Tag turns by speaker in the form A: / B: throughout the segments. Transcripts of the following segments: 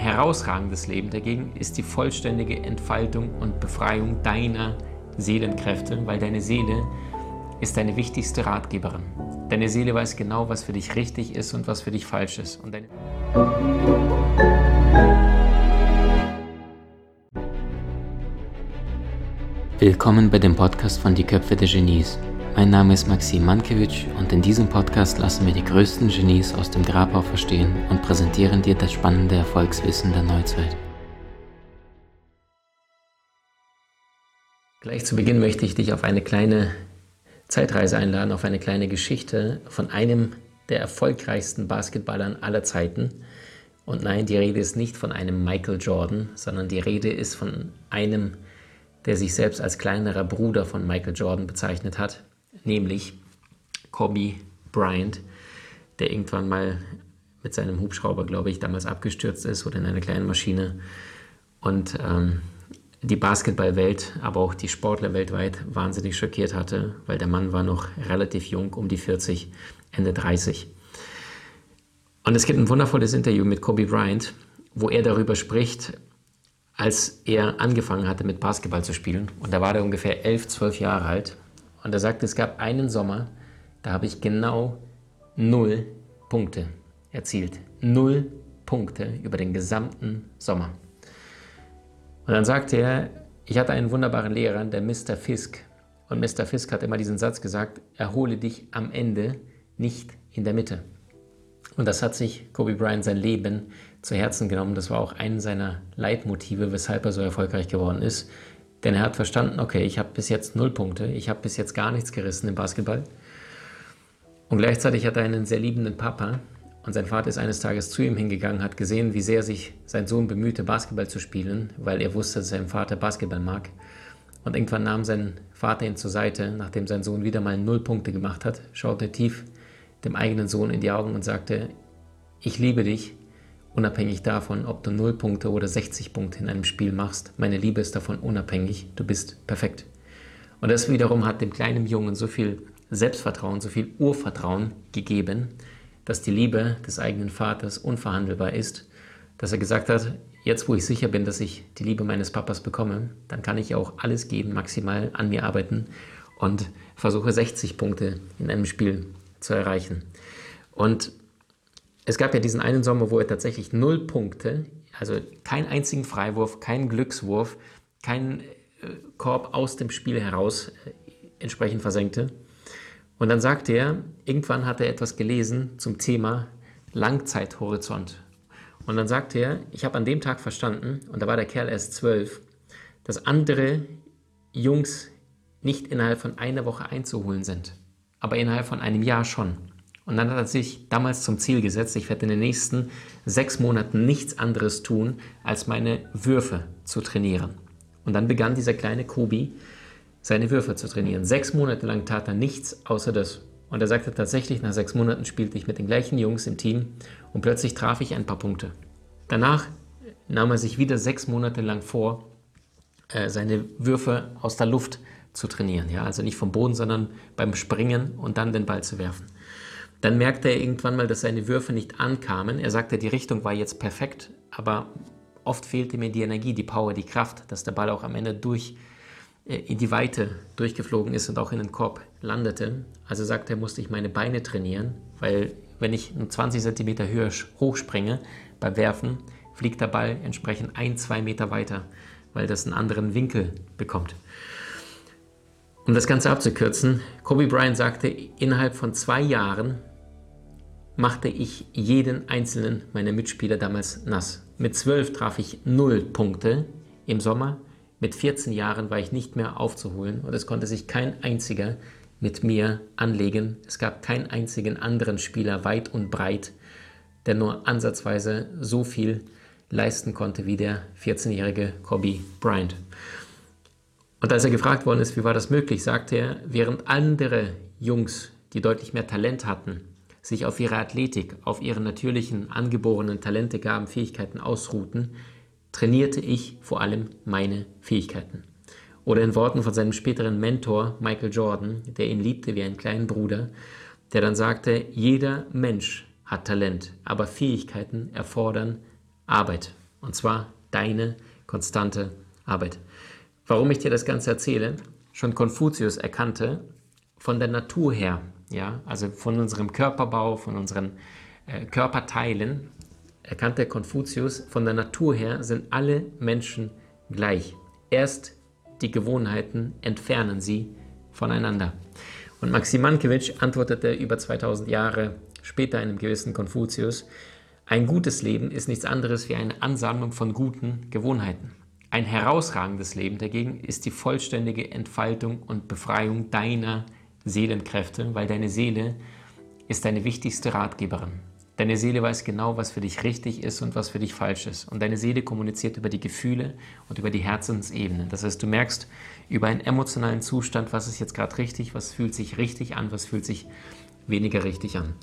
A: herausragendes Leben dagegen ist die vollständige Entfaltung und Befreiung deiner Seelenkräfte, weil deine Seele ist deine wichtigste Ratgeberin. Deine Seele weiß genau, was für dich richtig ist und was für dich falsch ist. Und deine Willkommen bei dem Podcast von Die Köpfe der Genies. Mein Name ist Maxim Mankewitsch und in diesem Podcast lassen wir die größten Genies aus dem Grabau verstehen und präsentieren dir das spannende Erfolgswissen der Neuzeit. Gleich zu Beginn möchte ich dich auf eine kleine Zeitreise einladen, auf eine kleine Geschichte von einem der erfolgreichsten Basketballern aller Zeiten. Und nein, die Rede ist nicht von einem Michael Jordan, sondern die Rede ist von einem, der sich selbst als kleinerer Bruder von Michael Jordan bezeichnet hat, nämlich Kobe Bryant, der irgendwann mal mit seinem Hubschrauber, glaube ich, damals abgestürzt ist oder in einer kleinen Maschine. Und ähm, die Basketballwelt, aber auch die Sportler weltweit wahnsinnig schockiert hatte, weil der Mann war noch relativ jung, um die 40, Ende 30. Und es gibt ein wundervolles Interview mit Kobe Bryant, wo er darüber spricht, als er angefangen hatte mit Basketball zu spielen. Und da war er ungefähr 11, 12 Jahre alt. Und er sagte, es gab einen Sommer, da habe ich genau null Punkte erzielt. Null Punkte über den gesamten Sommer. Und dann sagte er, ich hatte einen wunderbaren Lehrer, der Mr. Fisk. Und Mr. Fisk hat immer diesen Satz gesagt, erhole dich am Ende, nicht in der Mitte. Und das hat sich Kobe Bryant sein Leben zu Herzen genommen. Das war auch ein seiner Leitmotive, weshalb er so erfolgreich geworden ist. Denn er hat verstanden, okay, ich habe bis jetzt null Punkte, ich habe bis jetzt gar nichts gerissen im Basketball. Und gleichzeitig hat er einen sehr liebenden Papa, und sein Vater ist eines Tages zu ihm hingegangen, hat gesehen, wie sehr sich sein Sohn bemühte, Basketball zu spielen, weil er wusste, dass sein Vater Basketball mag. Und irgendwann nahm sein Vater ihn zur Seite, nachdem sein Sohn wieder mal null Punkte gemacht hat, schaute tief dem eigenen Sohn in die Augen und sagte, ich liebe dich, unabhängig davon, ob du null Punkte oder 60 Punkte in einem Spiel machst. Meine Liebe ist davon unabhängig, du bist perfekt. Und das wiederum hat dem kleinen Jungen so viel Selbstvertrauen, so viel Urvertrauen gegeben, dass die Liebe des eigenen Vaters unverhandelbar ist, dass er gesagt hat, jetzt wo ich sicher bin, dass ich die Liebe meines Papas bekomme, dann kann ich auch alles geben, maximal an mir arbeiten und versuche 60 Punkte in einem Spiel zu erreichen. Und es gab ja diesen einen Sommer, wo er tatsächlich null Punkte, also keinen einzigen Freiwurf, keinen Glückswurf, keinen äh, Korb aus dem Spiel heraus äh, entsprechend versenkte. Und dann sagte er, irgendwann hat er etwas gelesen zum Thema Langzeithorizont. Und dann sagte er, ich habe an dem Tag verstanden, und da war der Kerl erst zwölf, dass andere Jungs nicht innerhalb von einer Woche einzuholen sind, aber innerhalb von einem Jahr schon. Und dann hat er sich damals zum Ziel gesetzt, ich werde in den nächsten sechs Monaten nichts anderes tun, als meine Würfe zu trainieren. Und dann begann dieser kleine Kobi seine Würfe zu trainieren. Sechs Monate lang tat er nichts außer das. Und er sagte tatsächlich, nach sechs Monaten spielte ich mit den gleichen Jungs im Team und plötzlich traf ich ein paar Punkte. Danach nahm er sich wieder sechs Monate lang vor, äh, seine Würfe aus der Luft zu trainieren. Ja? Also nicht vom Boden, sondern beim Springen und dann den Ball zu werfen. Dann merkte er irgendwann mal, dass seine Würfe nicht ankamen. Er sagte, die Richtung war jetzt perfekt, aber oft fehlte mir die Energie, die Power, die Kraft, dass der Ball auch am Ende durch äh, in die Weite durchgeflogen ist und auch in den Korb landete. Also sagte er, musste ich meine Beine trainieren, weil wenn ich 20 cm höher hochspringe beim Werfen, fliegt der Ball entsprechend ein, zwei Meter weiter, weil das einen anderen Winkel bekommt. Um das Ganze abzukürzen, Kobe Bryant sagte, innerhalb von zwei Jahren machte ich jeden einzelnen meiner Mitspieler damals nass. Mit zwölf traf ich null Punkte im Sommer, mit 14 Jahren war ich nicht mehr aufzuholen und es konnte sich kein einziger mit mir anlegen. Es gab keinen einzigen anderen Spieler weit und breit, der nur ansatzweise so viel leisten konnte wie der 14-jährige Kobe Bryant. Und als er gefragt worden ist, wie war das möglich, sagte er, während andere Jungs, die deutlich mehr Talent hatten, sich auf ihre Athletik, auf ihre natürlichen, angeborenen Talente, Gaben, Fähigkeiten ausruhten, trainierte ich vor allem meine Fähigkeiten. Oder in Worten von seinem späteren Mentor Michael Jordan, der ihn liebte wie einen kleinen Bruder, der dann sagte, jeder Mensch hat Talent, aber Fähigkeiten erfordern Arbeit. Und zwar deine konstante Arbeit. Warum ich dir das Ganze erzähle? Schon Konfuzius erkannte von der Natur her, ja, also von unserem Körperbau, von unseren äh, Körperteilen, erkannte Konfuzius, von der Natur her sind alle Menschen gleich. Erst die Gewohnheiten entfernen sie voneinander. Und Maxim Mankiewicz antwortete über 2000 Jahre später einem gewissen Konfuzius, ein gutes Leben ist nichts anderes wie eine Ansammlung von guten Gewohnheiten. Ein herausragendes Leben dagegen ist die vollständige Entfaltung und Befreiung deiner Seelenkräfte, weil deine Seele ist deine wichtigste Ratgeberin. Deine Seele weiß genau, was für dich richtig ist und was für dich falsch ist. Und deine Seele kommuniziert über die Gefühle und über die Herzensebene. Das heißt, du merkst über einen emotionalen Zustand, was ist jetzt gerade richtig, was fühlt sich richtig an, was fühlt sich weniger richtig an.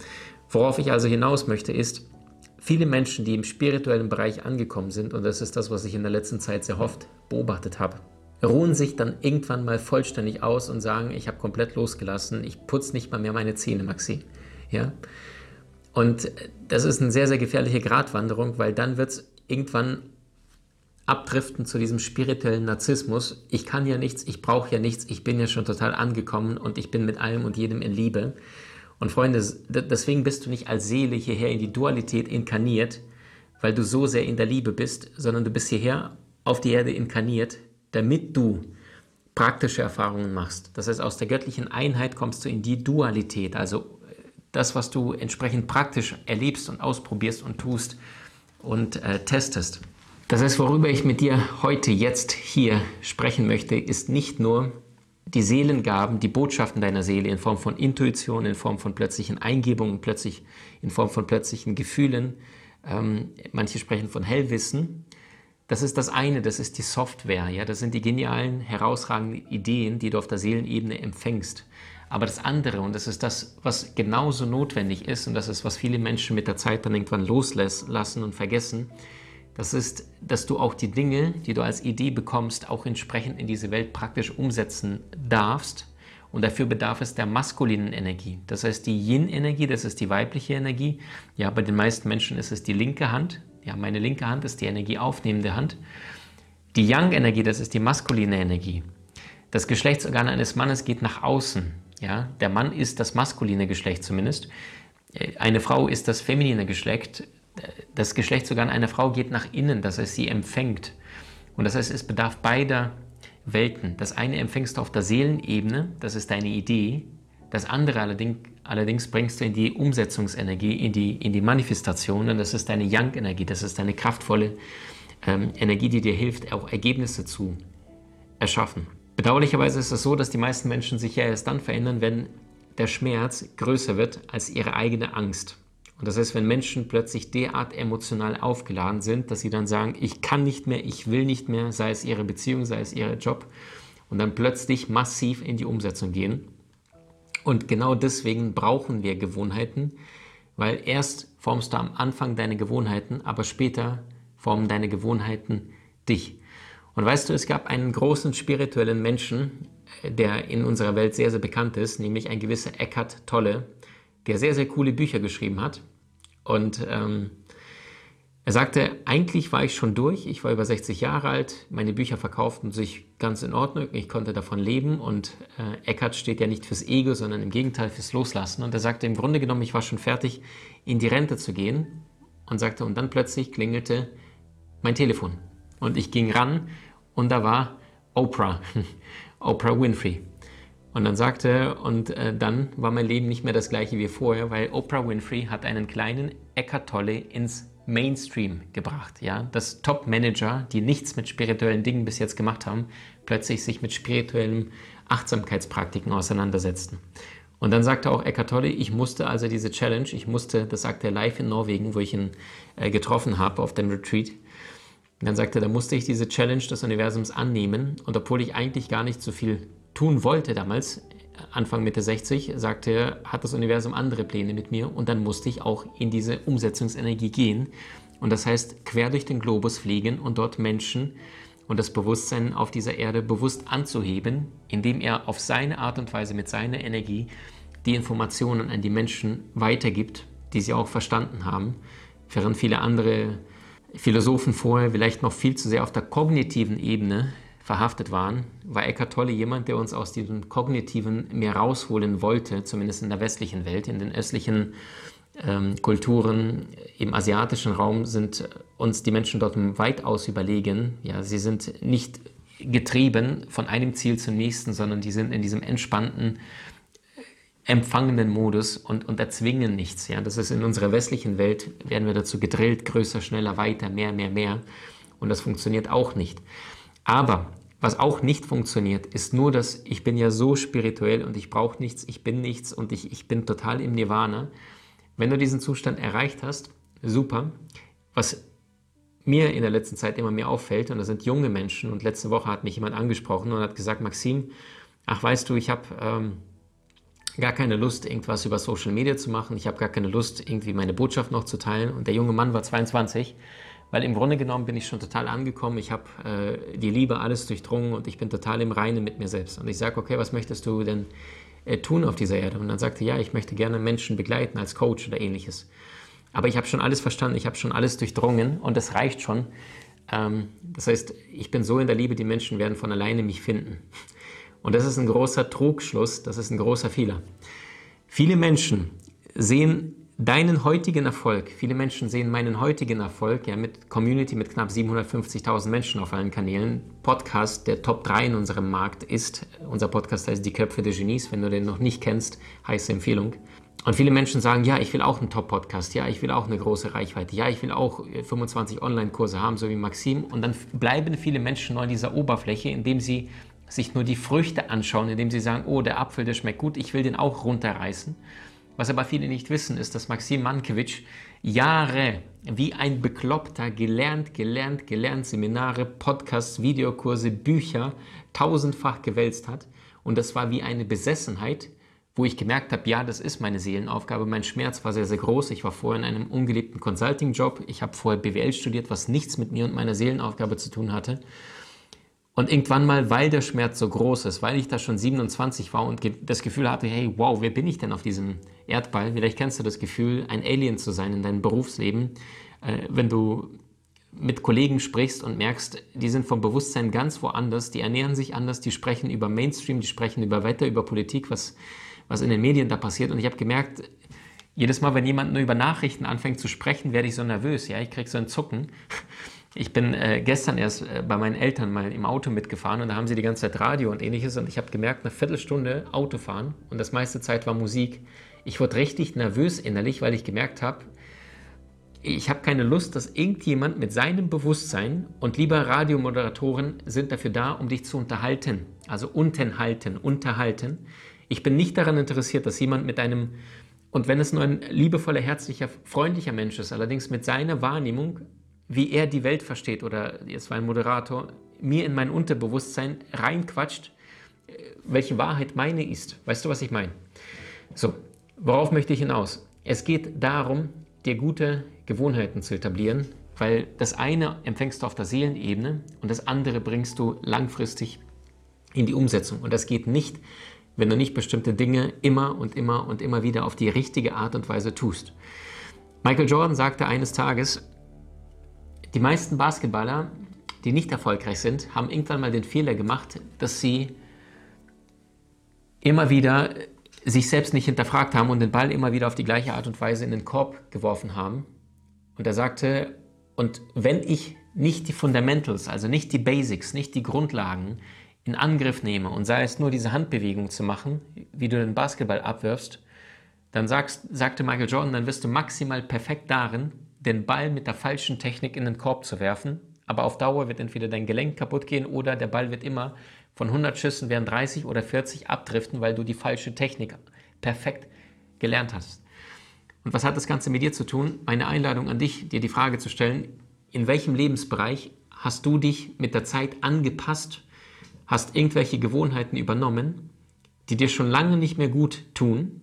A: Worauf ich also hinaus möchte, ist, viele Menschen, die im spirituellen Bereich angekommen sind, und das ist das, was ich in der letzten Zeit sehr oft beobachtet habe, ruhen sich dann irgendwann mal vollständig aus und sagen, ich habe komplett losgelassen, ich putze nicht mal mehr meine Zähne, Maxi. Ja? Und das ist eine sehr, sehr gefährliche Gratwanderung, weil dann wird es irgendwann abdriften zu diesem spirituellen Narzissmus. Ich kann ja nichts, ich brauche ja nichts, ich bin ja schon total angekommen und ich bin mit allem und jedem in Liebe. Und Freunde, deswegen bist du nicht als Seele hierher in die Dualität inkarniert, weil du so sehr in der Liebe bist, sondern du bist hierher auf die Erde inkarniert, damit du praktische Erfahrungen machst. Das heißt, aus der göttlichen Einheit kommst du in die Dualität, also das, was du entsprechend praktisch erlebst und ausprobierst und tust und äh, testest. Das heißt, worüber ich mit dir heute, jetzt hier sprechen möchte, ist nicht nur die Seelengaben, die Botschaften deiner Seele in Form von Intuition, in Form von plötzlichen Eingebungen, plötzlich in Form von plötzlichen Gefühlen. Ähm, manche sprechen von Hellwissen. Das ist das eine, das ist die Software. Ja? Das sind die genialen, herausragenden Ideen, die du auf der Seelenebene empfängst. Aber das andere, und das ist das, was genauso notwendig ist, und das ist, was viele Menschen mit der Zeit dann irgendwann loslassen und vergessen, das ist, dass du auch die Dinge, die du als Idee bekommst, auch entsprechend in diese Welt praktisch umsetzen darfst. Und dafür bedarf es der maskulinen Energie. Das heißt, die Yin-Energie, das ist die weibliche Energie. Ja, bei den meisten Menschen ist es die linke Hand. Ja, meine linke Hand ist die energieaufnehmende Hand. Die Yang-Energie, das ist die maskuline Energie. Das Geschlechtsorgan eines Mannes geht nach außen. Ja, der Mann ist das maskuline Geschlecht zumindest. Eine Frau ist das feminine Geschlecht. Das Geschlechtsorgan einer Frau geht nach innen, das heißt, sie empfängt. Und das heißt, es bedarf beider Welten. Das eine empfängst du auf der Seelenebene, das ist deine Idee. Das andere allerdings, allerdings bringst du in die Umsetzungsenergie, in die, in die Manifestation. Und das ist deine Yang-Energie, das ist deine kraftvolle ähm, Energie, die dir hilft, auch Ergebnisse zu erschaffen. Bedauerlicherweise ist es so, dass die meisten Menschen sich ja erst dann verändern, wenn der Schmerz größer wird als ihre eigene Angst. Und das heißt, wenn Menschen plötzlich derart emotional aufgeladen sind, dass sie dann sagen, ich kann nicht mehr, ich will nicht mehr, sei es ihre Beziehung, sei es ihr Job, und dann plötzlich massiv in die Umsetzung gehen. Und genau deswegen brauchen wir Gewohnheiten, weil erst formst du am Anfang deine Gewohnheiten, aber später formen deine Gewohnheiten dich. Und weißt du, es gab einen großen spirituellen Menschen, äh, der in unserer Welt sehr, sehr bekannt ist, nämlich ein gewisser Eckhart Tolle, der sehr, sehr coole Bücher geschrieben hat. Und ähm, er sagte, eigentlich war ich schon durch, ich war über 60 Jahre alt, meine Bücher verkauften sich ganz in Ordnung, ich konnte davon leben. Und äh, Eckhart steht ja nicht fürs Ego, sondern im Gegenteil fürs Loslassen. Und er sagte, im Grunde genommen, ich war schon fertig, in die Rente zu gehen. Und sagte, und dann plötzlich klingelte mein Telefon. Und ich ging ran. Und da war Oprah, Oprah Winfrey. Und dann sagte und äh, dann war mein Leben nicht mehr das gleiche wie vorher, weil Oprah Winfrey hat einen kleinen Eckart Tolle ins Mainstream gebracht. Ja? Dass Top-Manager, die nichts mit spirituellen Dingen bis jetzt gemacht haben, plötzlich sich mit spirituellen Achtsamkeitspraktiken auseinandersetzten. Und dann sagte auch Eckart Tolle, ich musste also diese Challenge, ich musste, das sagte er live in Norwegen, wo ich ihn äh, getroffen habe auf dem Retreat, und dann sagte er, da musste ich diese Challenge des Universums annehmen. Und obwohl ich eigentlich gar nicht so viel tun wollte damals, Anfang Mitte 60, sagte er, hat das Universum andere Pläne mit mir. Und dann musste ich auch in diese Umsetzungsenergie gehen. Und das heißt, quer durch den Globus fliegen und dort Menschen und das Bewusstsein auf dieser Erde bewusst anzuheben, indem er auf seine Art und Weise mit seiner Energie die Informationen an die Menschen weitergibt, die sie auch verstanden haben, während viele andere Philosophen vorher vielleicht noch viel zu sehr auf der kognitiven Ebene verhaftet waren, war Eckhart Tolle jemand, der uns aus diesem kognitiven mehr rausholen wollte, zumindest in der westlichen Welt, in den östlichen ähm, Kulturen, im asiatischen Raum sind uns die Menschen dort weitaus überlegen. Ja, sie sind nicht getrieben von einem Ziel zum nächsten, sondern die sind in diesem entspannten, empfangenden Modus und, und erzwingen nichts. Ja? Das ist in unserer westlichen Welt, werden wir dazu gedrillt, größer, schneller, weiter, mehr, mehr, mehr. Und das funktioniert auch nicht. Aber was auch nicht funktioniert, ist nur dass ich bin ja so spirituell und ich brauche nichts, ich bin nichts und ich, ich bin total im Nirvana. Wenn du diesen Zustand erreicht hast, super. Was mir in der letzten Zeit immer mehr auffällt, und das sind junge Menschen, und letzte Woche hat mich jemand angesprochen und hat gesagt, Maxim, ach weißt du, ich habe ähm, gar keine Lust, irgendwas über Social Media zu machen, ich habe gar keine Lust, irgendwie meine Botschaft noch zu teilen. Und der junge Mann war 22, weil im Grunde genommen bin ich schon total angekommen, ich habe äh, die Liebe alles durchdrungen und ich bin total im Reinen mit mir selbst. Und ich sage, okay, was möchtest du denn äh, tun auf dieser Erde? Und dann sagte ja, ich möchte gerne Menschen begleiten als Coach oder ähnliches. Aber ich habe schon alles verstanden, ich habe schon alles durchdrungen und das reicht schon. Ähm, das heißt, ich bin so in der Liebe, die Menschen werden von alleine mich finden. Und das ist ein großer Trugschluss, das ist ein großer Fehler. Viele Menschen sehen deinen heutigen Erfolg, viele Menschen sehen meinen heutigen Erfolg, ja, mit Community mit knapp 750.000 Menschen auf allen Kanälen. Podcast, der Top 3 in unserem Markt ist, unser Podcast heißt Die Köpfe der Genies. Wenn du den noch nicht kennst, heiße Empfehlung. Und viele Menschen sagen, ja, ich will auch einen Top-Podcast, ja, ich will auch eine große Reichweite, ja, ich will auch 25 Online-Kurse haben, so wie Maxim. Und dann bleiben viele Menschen nur an dieser Oberfläche, indem sie sich nur die Früchte anschauen, indem sie sagen, oh, der Apfel, der schmeckt gut, ich will den auch runterreißen. Was aber viele nicht wissen, ist, dass Maxim Mankiewicz Jahre wie ein Bekloppter gelernt, gelernt, gelernt, Seminare, Podcasts, Videokurse, Bücher tausendfach gewälzt hat. Und das war wie eine Besessenheit, wo ich gemerkt habe, ja, das ist meine Seelenaufgabe. Mein Schmerz war sehr, sehr groß. Ich war vorher in einem ungeliebten Consulting-Job. Ich habe vorher BWL studiert, was nichts mit mir und meiner Seelenaufgabe zu tun hatte. Und irgendwann mal, weil der Schmerz so groß ist, weil ich da schon 27 war und das Gefühl hatte, hey, wow, wer bin ich denn auf diesem Erdball? Vielleicht kennst du das Gefühl, ein Alien zu sein in deinem Berufsleben, äh, wenn du mit Kollegen sprichst und merkst, die sind vom Bewusstsein ganz woanders, die ernähren sich anders, die sprechen über Mainstream, die sprechen über Wetter, über Politik, was, was in den Medien da passiert. Und ich habe gemerkt, jedes Mal, wenn jemand nur über Nachrichten anfängt zu sprechen, werde ich so nervös. Ja, ich kriege so ein Zucken. Ich bin äh, gestern erst äh, bei meinen Eltern mal im Auto mitgefahren und da haben sie die ganze Zeit Radio und ähnliches und ich habe gemerkt, eine Viertelstunde Autofahren und das meiste Zeit war Musik. Ich wurde richtig nervös innerlich, weil ich gemerkt habe, ich habe keine Lust, dass irgendjemand mit seinem Bewusstsein und lieber Radiomoderatoren sind dafür da, um dich zu unterhalten. Also unterhalten, unterhalten. Ich bin nicht daran interessiert, dass jemand mit einem, und wenn es nur ein liebevoller, herzlicher, freundlicher Mensch ist, allerdings mit seiner Wahrnehmung wie er die Welt versteht oder jetzt war ein Moderator, mir in mein Unterbewusstsein reinquatscht, äh, welche Wahrheit meine ist. Weißt du, was ich meine? So, worauf möchte ich hinaus? Es geht darum, dir gute Gewohnheiten zu etablieren, weil das eine empfängst du auf der Seelenebene und das andere bringst du langfristig in die Umsetzung. Und das geht nicht, wenn du nicht bestimmte Dinge immer und immer und immer wieder auf die richtige Art und Weise tust. Michael Jordan sagte eines Tages, die meisten Basketballer, die nicht erfolgreich sind, haben irgendwann mal den Fehler gemacht, dass sie immer wieder sich selbst nicht hinterfragt haben und den Ball immer wieder auf die gleiche Art und Weise in den Korb geworfen haben. Und er sagte, und wenn ich nicht die Fundamentals, also nicht die Basics, nicht die Grundlagen in Angriff nehme und sei es nur diese Handbewegung zu machen, wie du den Basketball abwirfst, dann sagst, sagte Michael Jordan, dann wirst du maximal perfekt darin, den Ball mit der falschen Technik in den Korb zu werfen. Aber auf Dauer wird entweder dein Gelenk kaputt gehen oder der Ball wird immer von 100 Schüssen werden 30 oder 40 abdriften, weil du die falsche Technik perfekt gelernt hast. Und was hat das Ganze mit dir zu tun? Meine Einladung an dich, dir die Frage zu stellen, in welchem Lebensbereich hast du dich mit der Zeit angepasst, hast irgendwelche Gewohnheiten übernommen, die dir schon lange nicht mehr gut tun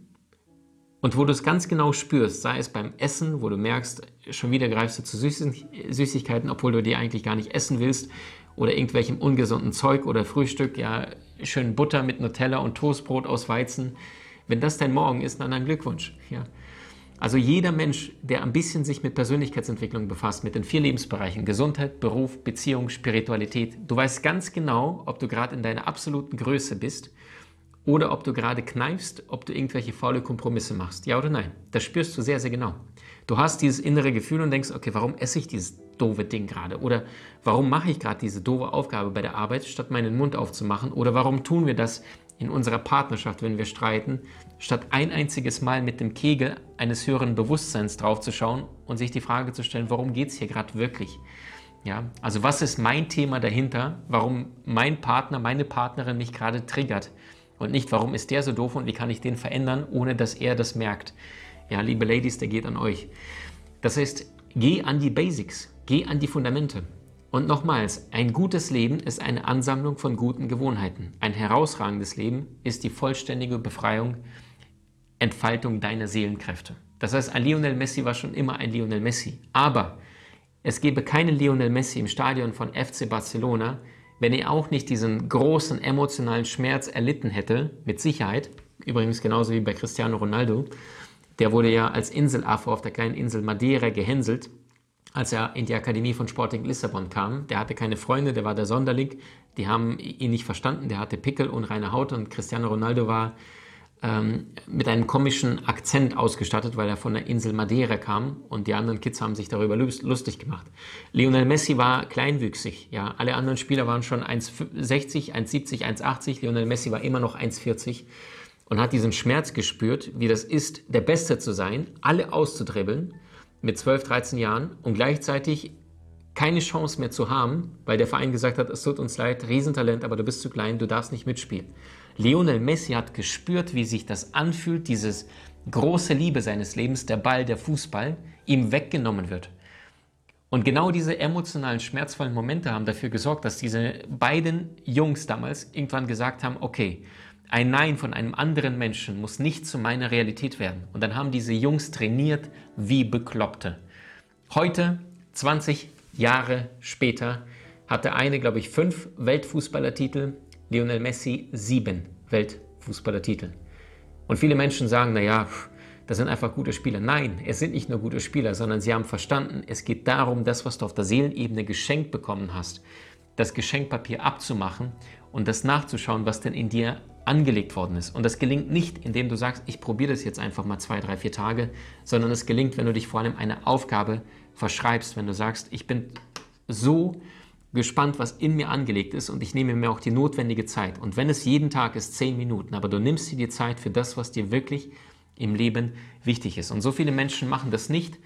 A: und wo du es ganz genau spürst, sei es beim Essen, wo du merkst, schon wieder greifst du zu Süßigkeiten, obwohl du die eigentlich gar nicht essen willst, oder irgendwelchem ungesunden Zeug oder Frühstück, ja, schön Butter mit Nutella und Toastbrot aus Weizen. Wenn das dein Morgen ist, dann ein Glückwunsch. Ja. Also jeder Mensch, der ein bisschen sich mit Persönlichkeitsentwicklung befasst, mit den vier Lebensbereichen Gesundheit, Beruf, Beziehung, Spiritualität, du weißt ganz genau, ob du gerade in deiner absoluten Größe bist oder ob du gerade kneifst, ob du irgendwelche faule Kompromisse machst. Ja oder nein? Das spürst du sehr, sehr genau. Du hast dieses innere Gefühl und denkst, okay, warum esse ich dieses doofe Ding gerade? Oder warum mache ich gerade diese doofe Aufgabe bei der Arbeit, statt meinen Mund aufzumachen? Oder warum tun wir das in unserer Partnerschaft, wenn wir streiten, statt ein einziges Mal mit dem Kegel eines höheren Bewusstseins draufzuschauen und sich die Frage zu stellen, worum geht es hier gerade wirklich? Ja, also was ist mein Thema dahinter, warum mein Partner, meine Partnerin mich gerade triggert? Und nicht, warum ist der so doof und wie kann ich den verändern, ohne dass er das merkt. Ja, liebe Ladies, der geht an euch. Das heißt, geh an die Basics, geh an die Fundamente. Und nochmals, ein gutes Leben ist eine Ansammlung von guten Gewohnheiten. Ein herausragendes Leben ist die vollständige Befreiung, Entfaltung deiner Seelenkräfte. Das heißt, ein Lionel Messi war schon immer ein Lionel Messi. Aber es gäbe keinen Lionel Messi im Stadion von FC Barcelona, wenn er auch nicht diesen großen emotionalen Schmerz erlitten hätte, mit Sicherheit, übrigens genauso wie bei Cristiano Ronaldo, der wurde ja als Inselaffe auf der kleinen Insel Madeira gehänselt, als er in die Akademie von Sporting Lissabon kam. Der hatte keine Freunde, der war der Sonderling, die haben ihn nicht verstanden, der hatte Pickel und reine Haut und Cristiano Ronaldo war ähm, mit einem komischen Akzent ausgestattet, weil er von der Insel Madeira kam und die anderen Kids haben sich darüber lustig gemacht. Lionel Messi war kleinwüchsig, ja, alle anderen Spieler waren schon 1,60, 1,70, 1,80, Lionel Messi war immer noch 1,40 und hat diesen Schmerz gespürt, wie das ist, der Beste zu sein, alle auszudribbeln mit 12, 13 Jahren und gleichzeitig keine Chance mehr zu haben, weil der Verein gesagt hat, es tut uns leid, Riesentalent, aber du bist zu klein, du darfst nicht mitspielen. Lionel Messi hat gespürt, wie sich das anfühlt, dieses große Liebe seines Lebens, der Ball, der Fußball, ihm weggenommen wird. Und genau diese emotionalen, schmerzvollen Momente haben dafür gesorgt, dass diese beiden Jungs damals irgendwann gesagt haben, okay, ein Nein von einem anderen Menschen muss nicht zu meiner Realität werden. Und dann haben diese Jungs trainiert wie Bekloppte. Heute, 20 Jahre später, hat der eine, glaube ich, fünf Weltfußballertitel, Lionel Messi sieben Weltfußballertitel. Und viele Menschen sagen, naja, das sind einfach gute Spieler. Nein, es sind nicht nur gute Spieler, sondern sie haben verstanden, es geht darum, das, was du auf der Seelenebene geschenkt bekommen hast, das Geschenkpapier abzumachen und das nachzuschauen, was denn in dir angelegt worden ist. Und das gelingt nicht, indem du sagst, ich probiere das jetzt einfach mal zwei, drei, vier Tage, sondern es gelingt, wenn du dich vor allem eine Aufgabe verschreibst, wenn du sagst, ich bin so gespannt, was in mir angelegt ist und ich nehme mir auch die notwendige Zeit. Und wenn es jeden Tag ist, zehn Minuten, aber du nimmst dir die Zeit für das, was dir wirklich im Leben wichtig ist. Und so viele Menschen machen das nicht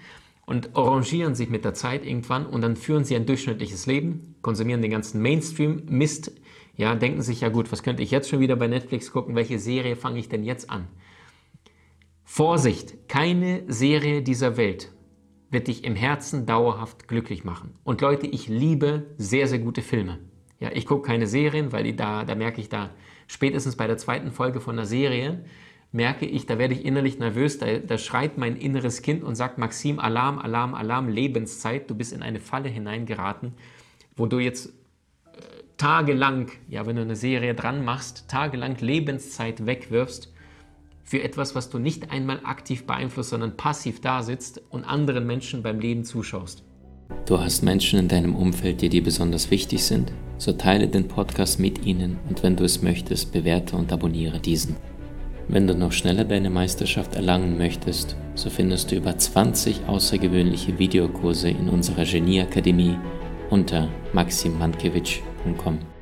A: und arrangieren sich mit der Zeit irgendwann und dann führen sie ein durchschnittliches Leben, konsumieren den ganzen Mainstream-Mist, ja, denken sich, ja gut, was könnte ich jetzt schon wieder bei Netflix gucken, welche Serie fange ich denn jetzt an? Vorsicht, keine Serie dieser Welt wird dich im Herzen dauerhaft glücklich machen. Und Leute, ich liebe sehr, sehr gute Filme. Ja, ich gucke keine Serien, weil die da, da merke ich da spätestens bei der zweiten Folge von der Serie, merke ich, da werde ich innerlich nervös, da, da schreit mein inneres Kind und sagt, Maxim, Alarm, Alarm, Alarm, Lebenszeit, du bist in eine Falle hineingeraten, wo du jetzt tagelang, ja, wenn du eine Serie dran machst, tagelang Lebenszeit wegwirfst für etwas, was du nicht einmal aktiv beeinflusst, sondern passiv da sitzt und anderen Menschen beim Leben zuschaust.
B: Du hast Menschen in deinem Umfeld, die dir besonders wichtig sind? So teile den Podcast mit ihnen und wenn du es möchtest, bewerte und abonniere diesen. Wenn du noch schneller deine Meisterschaft erlangen möchtest, so findest du über 20 außergewöhnliche Videokurse in unserer Genieakademie unter maximmankiewicz.com www.waldemar.com.